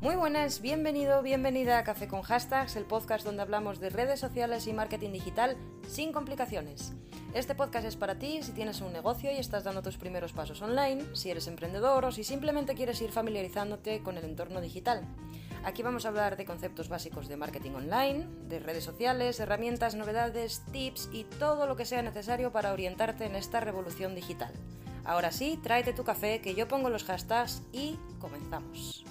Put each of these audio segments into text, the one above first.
Muy buenas, bienvenido, bienvenida a Café con Hashtags, el podcast donde hablamos de redes sociales y marketing digital sin complicaciones. Este podcast es para ti si tienes un negocio y estás dando tus primeros pasos online, si eres emprendedor o si simplemente quieres ir familiarizándote con el entorno digital. Aquí vamos a hablar de conceptos básicos de marketing online, de redes sociales, herramientas, novedades, tips y todo lo que sea necesario para orientarte en esta revolución digital. Ahora sí, tráete tu café, que yo pongo los hashtags y comenzamos.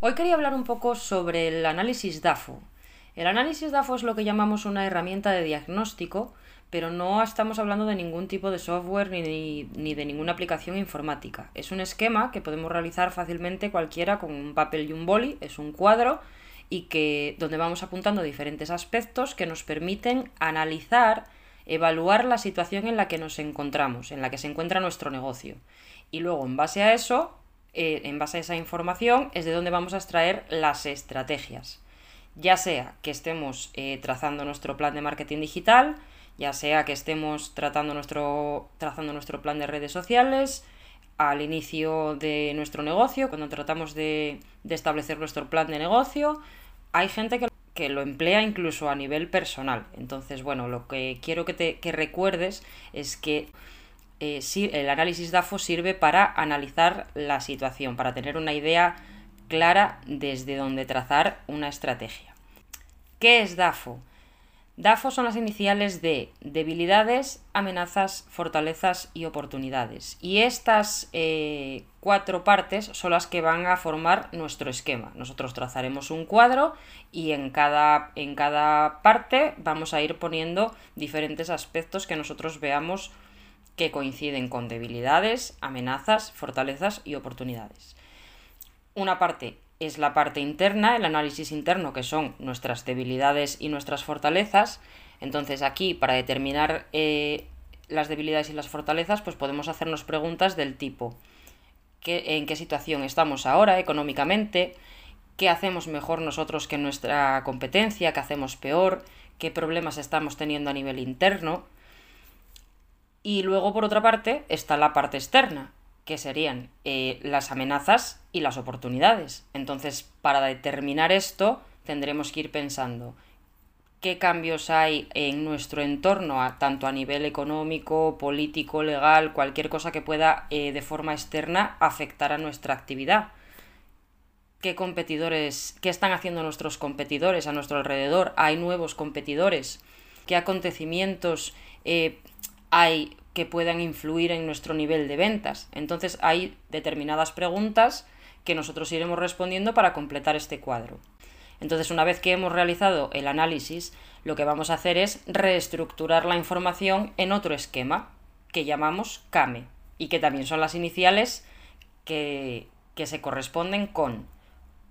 Hoy quería hablar un poco sobre el análisis DAFO. El análisis DAFO es lo que llamamos una herramienta de diagnóstico, pero no estamos hablando de ningún tipo de software ni, ni, de ninguna aplicación informática. Es un esquema que podemos realizar fácilmente cualquiera con un papel y un boli, es un cuadro y que donde vamos apuntando diferentes aspectos que nos permiten analizar, evaluar la situación en la que nos encontramos, en la que se encuentra nuestro negocio. Y luego, en base a eso, eh, en base a esa información, es de donde vamos a extraer las estrategias ya sea que estemos eh, trazando nuestro plan de marketing digital, ya sea que estemos tratando nuestro, trazando nuestro plan de redes sociales, al inicio de nuestro negocio, cuando tratamos de, establecer nuestro plan de negocio, hay gente que, que, lo emplea incluso a nivel personal. Entonces, bueno, lo que quiero que, te, que recuerdes es que eh, el análisis DAFO sirve para analizar la situación, para tener una idea clara desde donde trazar una estrategia. ¿Qué es DAFO? DAFO son las iniciales de debilidades, amenazas, fortalezas y oportunidades. Y estas eh, cuatro partes son las que van a formar nuestro esquema. Nosotros trazaremos un cuadro y en cada, en cada parte vamos a ir poniendo diferentes aspectos que nosotros veamos que coinciden con debilidades, amenazas, fortalezas y oportunidades. Una parte es la parte interna, el análisis interno, que son nuestras debilidades y nuestras fortalezas. Entonces aquí, para determinar eh, las debilidades y las fortalezas, pues podemos hacernos preguntas del tipo ¿en qué situación estamos ahora económicamente? ¿Qué hacemos mejor nosotros que nuestra competencia? ¿Qué hacemos peor? ¿Qué problemas estamos teniendo a nivel interno? Y luego, por otra parte, está la parte externa, que serían eh, las amenazas y las oportunidades. Entonces, para determinar esto, tendremos que ir pensando qué cambios hay en nuestro entorno, tanto a nivel económico, político, legal, cualquier cosa que pueda eh, de forma externa afectar a nuestra actividad. ¿Qué competidores, qué están haciendo nuestros competidores a nuestro alrededor? ¿Hay nuevos competidores? ¿Qué acontecimientos eh, hay que puedan influir en nuestro nivel de ventas. Entonces hay determinadas preguntas que nosotros iremos respondiendo para completar este cuadro. Entonces, una vez que hemos realizado el análisis, lo que vamos a hacer es reestructurar la información en otro esquema que llamamos CAME y que también son las iniciales que, que se corresponden con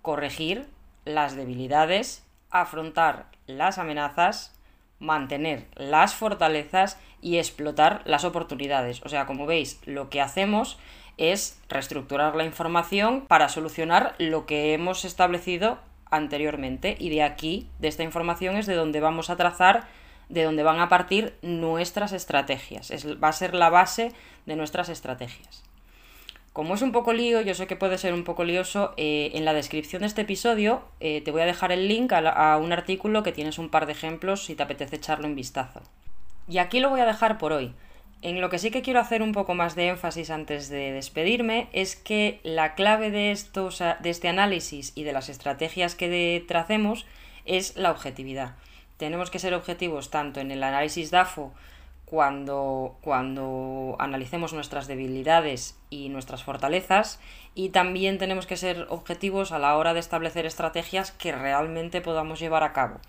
corregir las debilidades, afrontar las amenazas, mantener las fortalezas y explotar las oportunidades. O sea, como veis, lo que hacemos es reestructurar la información para solucionar lo que hemos establecido anteriormente y de aquí, de esta información, es de donde vamos a trazar, de donde van a partir nuestras estrategias. Es, va a ser la base de nuestras estrategias. Como es un poco lío, yo sé que puede ser un poco lioso, eh, en la descripción de este episodio eh, te voy a dejar el link a, un artículo que tienes un par de ejemplos si te apetece echarlo un vistazo. Y aquí lo voy a dejar por hoy. En lo que sí que quiero hacer un poco más de énfasis antes de despedirme es que la clave de, de este análisis y de las estrategias que tracemos es la objetividad. Tenemos que ser objetivos tanto en el análisis DAFO cuando, cuando analicemos nuestras debilidades y nuestras fortalezas y también tenemos que ser objetivos a la hora de establecer estrategias que realmente podamos llevar a cabo.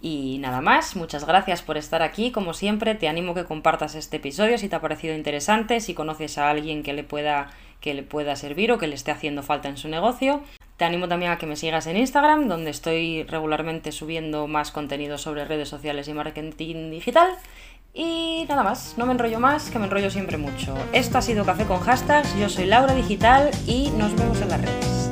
Y nada más, muchas gracias por estar aquí. Como siempre, te animo que compartas este episodio si te ha parecido interesante, si conoces a alguien que le pueda, que le pueda servir o que le esté haciendo falta en su negocio. Te animo también a que me sigas en Instagram, donde estoy regularmente subiendo más contenido sobre redes sociales y marketing digital. Nada más, no me enrollo más, que me enrollo siempre mucho. Esto ha sido Café con Hashtags, yo soy Laura Digital y nos vemos en las redes.